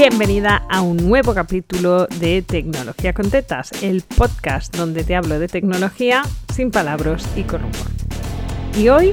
Bienvenida a un nuevo capítulo de Tecnología con Tetas, el podcast donde te hablo de tecnología sin palabras y con humor. Y hoy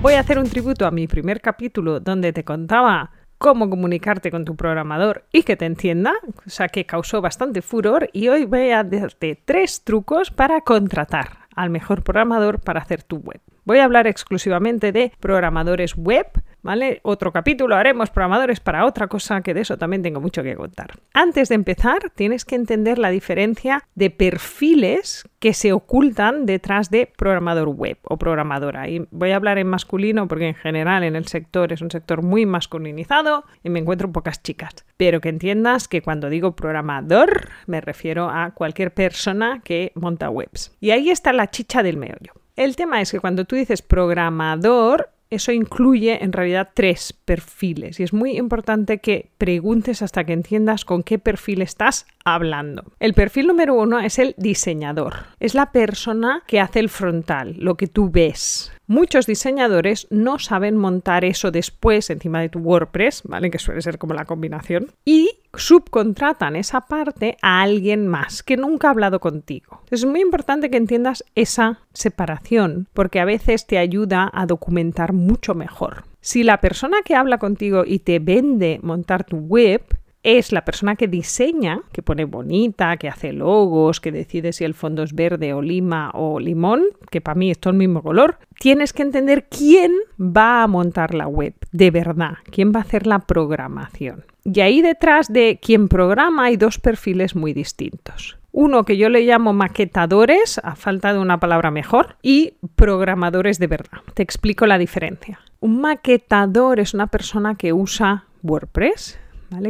voy a hacer un tributo a mi primer capítulo donde te contaba cómo comunicarte con tu programador y que te entienda, o sea que causó bastante furor y hoy voy a darte tres trucos para contratar al mejor programador para hacer tu web. Voy a hablar exclusivamente de programadores web, ¿vale? Otro capítulo haremos programadores para otra cosa, que de eso también tengo mucho que contar. Antes de empezar, tienes que entender la diferencia de perfiles que se ocultan detrás de programador web o programadora. Y voy a hablar en masculino porque en general en el sector es un sector muy masculinizado y me encuentro pocas chicas. Pero que entiendas que cuando digo programador me refiero a cualquier persona que monta webs. Y ahí está la chicha del meollo. El tema es que cuando tú dices programador, eso incluye en realidad tres perfiles y es muy importante que preguntes hasta que entiendas con qué perfil estás hablando. El perfil número uno es el diseñador. Es la persona que hace el frontal, lo que tú ves. Muchos diseñadores no saben montar eso después encima de tu WordPress, ¿vale? Que suele ser como la combinación. Y subcontratan esa parte a alguien más que nunca ha hablado contigo. Es muy importante que entiendas esa separación porque a veces te ayuda a documentar mucho mejor. Si la persona que habla contigo y te vende montar tu web es la persona que diseña, que pone bonita, que hace logos, que decide si el fondo es verde o lima o limón, que para mí es todo el mismo color, tienes que entender quién va a montar la web, de verdad, quién va a hacer la programación. Y ahí detrás de quien programa hay dos perfiles muy distintos. Uno que yo le llamo maquetadores, a falta de una palabra mejor, y programadores de verdad. Te explico la diferencia. Un maquetador es una persona que usa WordPress,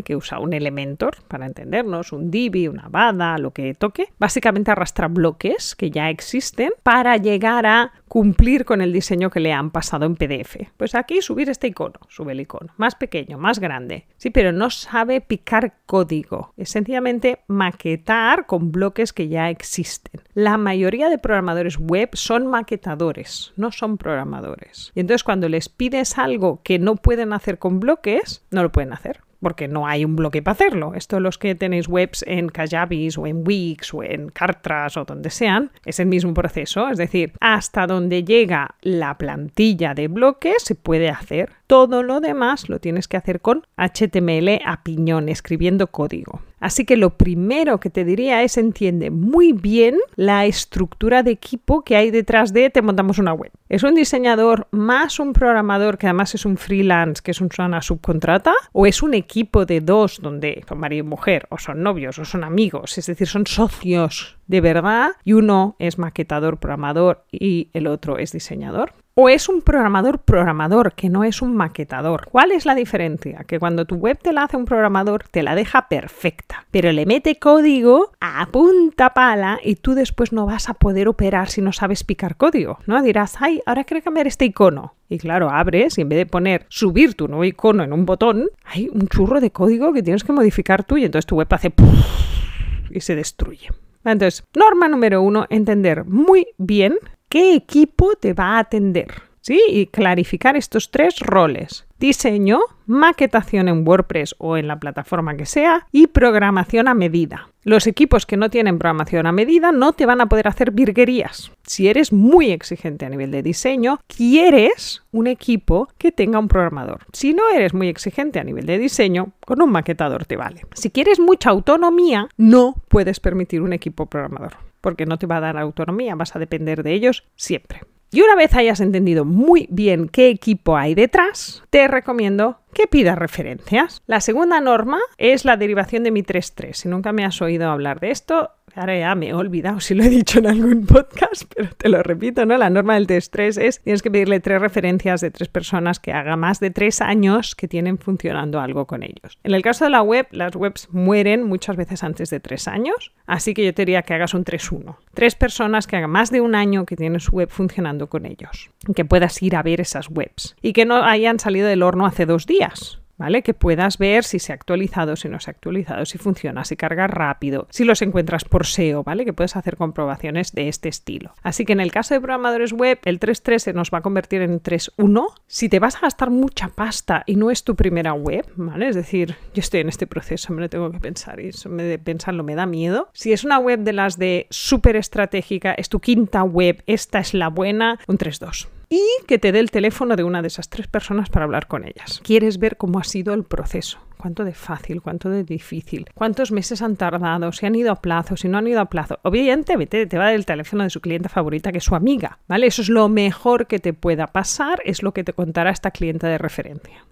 que usa un Elementor, para entendernos, un Divi, una Bada, lo que toque. Básicamente arrastra bloques que ya existen para llegar a cumplir con el diseño que le han pasado en PDF. Pues aquí subir este icono, sube el icono, más pequeño, más grande. Sí, pero no sabe picar código. Es sencillamente maquetar con bloques que ya existen. La mayoría de programadores web son maquetadores, no son programadores. Y entonces cuando les pides algo que no pueden hacer con bloques, no lo pueden hacer porque no hay un bloque para hacerlo. Esto los que tenéis webs en Kajabis o en Wix o en Cartras o donde sean, es el mismo proceso, es decir, hasta donde llega la plantilla de bloques se puede hacer. Todo lo demás lo tienes que hacer con HTML a piñón, escribiendo código. Así que lo primero que te diría es entiende muy bien la estructura de equipo que hay detrás de te montamos una web. ¿Es un diseñador más un programador que además es un freelance, que es una subcontrata? ¿O es un equipo de dos donde son marido y mujer, o son novios, o son amigos? Es decir, son socios de verdad y uno es maquetador, programador y el otro es diseñador o es un programador programador, que no es un maquetador. ¿Cuál es la diferencia? Que cuando tu web te la hace un programador, te la deja perfecta, pero le mete código a punta pala y tú después no vas a poder operar si no sabes picar código, ¿no? Dirás, ay, ahora quiero cambiar este icono. Y claro, abres y en vez de poner subir tu nuevo icono en un botón, hay un churro de código que tienes que modificar tú y entonces tu web hace y se destruye. Entonces, norma número uno, entender muy bien qué equipo te va a atender. ¿Sí? Y clarificar estos tres roles. Diseño, maquetación en WordPress o en la plataforma que sea y programación a medida. Los equipos que no tienen programación a medida no te van a poder hacer virguerías. Si eres muy exigente a nivel de diseño, quieres un equipo que tenga un programador. Si no eres muy exigente a nivel de diseño, con un maquetador te vale. Si quieres mucha autonomía, no puedes permitir un equipo programador porque no te va a dar autonomía, vas a depender de ellos siempre. Y una vez hayas entendido muy bien qué equipo hay detrás, te recomiendo que pidas referencias. La segunda norma es la derivación de mi 3.3. Si nunca me has oído hablar de esto, Ahora ya me he olvidado si lo he dicho en algún podcast, pero te lo repito, ¿no? La norma del test 3 es tienes que pedirle tres referencias de tres personas que haga más de tres años que tienen funcionando algo con ellos. En el caso de la web, las webs mueren muchas veces antes de tres años, así que yo te diría que hagas un 3-1. Tres personas que hagan más de un año que tienen su web funcionando con ellos, que puedas ir a ver esas webs y que no hayan salido del horno hace dos días ¿vale? Que puedas ver si se ha actualizado, si no se ha actualizado, si funciona, si carga rápido, si los encuentras por SEO, ¿vale? Que puedes hacer comprobaciones de este estilo. Así que en el caso de programadores web, el 3.3 se nos va a convertir en 3.1. Si te vas a gastar mucha pasta y no es tu primera web, ¿vale? Es decir, yo estoy en este proceso, me lo tengo que pensar y eso me de pensarlo me da miedo. Si es una web de las de súper estratégica, es tu quinta web, esta es la buena, un 3.2 y que te dé el teléfono de una de esas tres personas para hablar con ellas. Quieres ver cómo ha sido el proceso, cuánto de fácil, cuánto de difícil, cuántos meses han tardado, si han ido a plazo, si no han ido a plazo. Obviamente te va a dar el teléfono de su clienta favorita, que es su amiga, ¿vale? Eso es lo mejor que te pueda pasar, es lo que te contará esta clienta de referencia.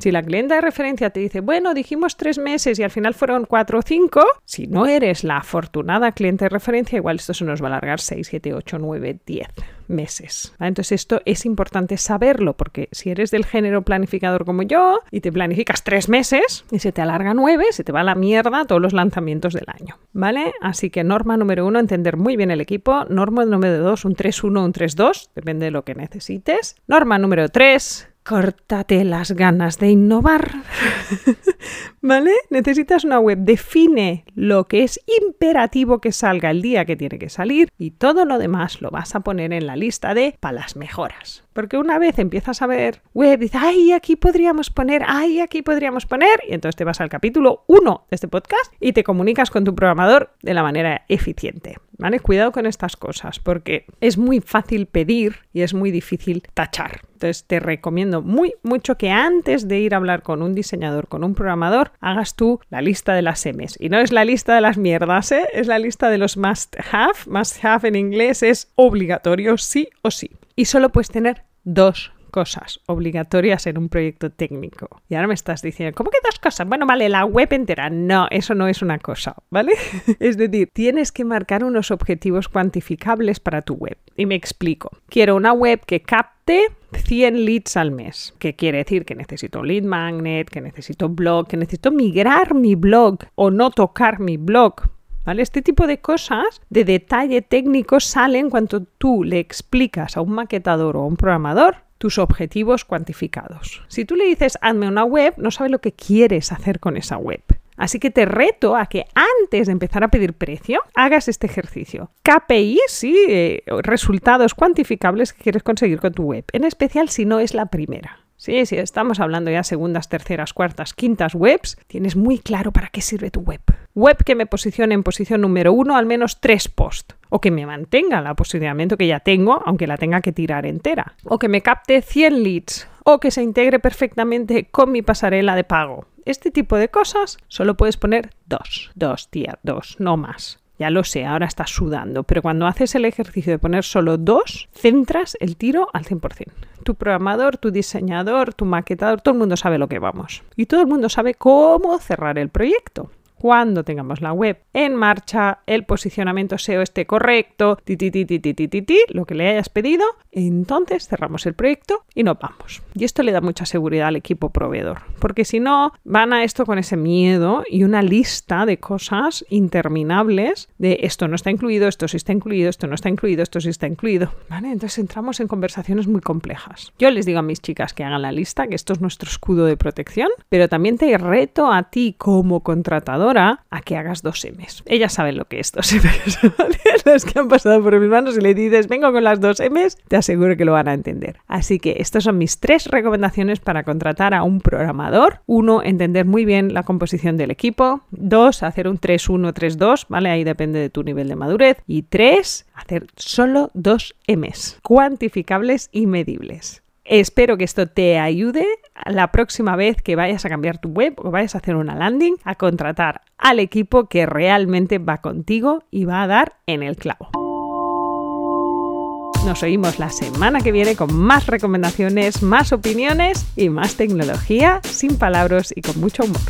Si la clienta de referencia te dice, bueno, dijimos tres meses y al final fueron cuatro o cinco, si no eres la afortunada cliente de referencia, igual esto se nos va a alargar seis, siete, ocho, nueve, diez meses. Entonces esto es importante saberlo porque si eres del género planificador como yo y te planificas tres meses y se te alarga nueve, se te va a la mierda todos los lanzamientos del año. ¿Vale? Así que norma número uno, entender muy bien el equipo. Norma número dos, un 3-1, un 3-2, depende de lo que necesites. Norma número tres, córtate las ganas de innovar. ¿Vale? Necesitas una web. Define lo que es imperativo que salga el día que tiene que salir y todo lo demás lo vas a poner en la lista de para las mejoras. Porque una vez empiezas a ver web, dices, ay, aquí podríamos poner, ay, aquí podríamos poner, y entonces te vas al capítulo 1 de este podcast y te comunicas con tu programador de la manera eficiente. ¿Vale? Cuidado con estas cosas porque es muy fácil pedir y es muy difícil tachar. Entonces te recomiendo muy mucho que antes de ir a hablar con un diseñador, con un programador, hagas tú la lista de las M's. Y no es la lista de las mierdas, ¿eh? es la lista de los must have. Must have en inglés es obligatorio sí o sí. Y solo puedes tener dos cosas obligatorias en un proyecto técnico. Y ahora me estás diciendo, ¿cómo que dos cosas? Bueno, vale, la web entera. No, eso no es una cosa, ¿vale? es decir, tienes que marcar unos objetivos cuantificables para tu web. Y me explico. Quiero una web que capte 100 leads al mes. ¿Qué quiere decir? Que necesito lead magnet, que necesito blog, que necesito migrar mi blog o no tocar mi blog ¿Vale? Este tipo de cosas de detalle técnico salen cuando tú le explicas a un maquetador o a un programador tus objetivos cuantificados. Si tú le dices, hazme una web, no sabe lo que quieres hacer con esa web. Así que te reto a que antes de empezar a pedir precio, hagas este ejercicio. KPI, sí, eh, resultados cuantificables que quieres conseguir con tu web, en especial si no es la primera. Sí, sí, estamos hablando ya segundas, terceras, cuartas, quintas webs, tienes muy claro para qué sirve tu web. Web que me posicione en posición número uno al menos tres posts o que me mantenga la posicionamiento que ya tengo, aunque la tenga que tirar entera, o que me capte 100 leads, o que se integre perfectamente con mi pasarela de pago. Este tipo de cosas solo puedes poner dos, dos, tía, dos, no más. Ya lo sé, ahora estás sudando, pero cuando haces el ejercicio de poner solo dos, centras el tiro al 100%. Tu programador, tu diseñador, tu maquetador, todo el mundo sabe lo que vamos. Y todo el mundo sabe cómo cerrar el proyecto cuando tengamos la web en marcha, el posicionamiento SEO esté correcto, ti, ti, ti, ti, lo que le hayas pedido, entonces cerramos el proyecto y nos vamos. Y esto le da mucha seguridad al equipo proveedor, porque si no, van a esto con ese miedo y una lista de cosas interminables de esto no está incluido, esto sí está incluido, esto no está incluido, esto sí está incluido. ¿Vale? Entonces entramos en conversaciones muy complejas. Yo les digo a mis chicas que hagan la lista, que esto es nuestro escudo de protección, pero también te reto a ti como contratador a que hagas dos M's. Ellas saben lo que es dos M's. Las que han pasado por mis manos y le dices, vengo con las dos M's, te aseguro que lo van a entender. Así que estas son mis tres recomendaciones para contratar a un programador. Uno, entender muy bien la composición del equipo. Dos, hacer un 3-1-3-2, ¿vale? Ahí depende de tu nivel de madurez. Y tres, hacer solo dos M's, cuantificables y medibles. Espero que esto te ayude la próxima vez que vayas a cambiar tu web o vayas a hacer una landing a contratar al equipo que realmente va contigo y va a dar en el clavo. Nos oímos la semana que viene con más recomendaciones, más opiniones y más tecnología sin palabras y con mucho humor.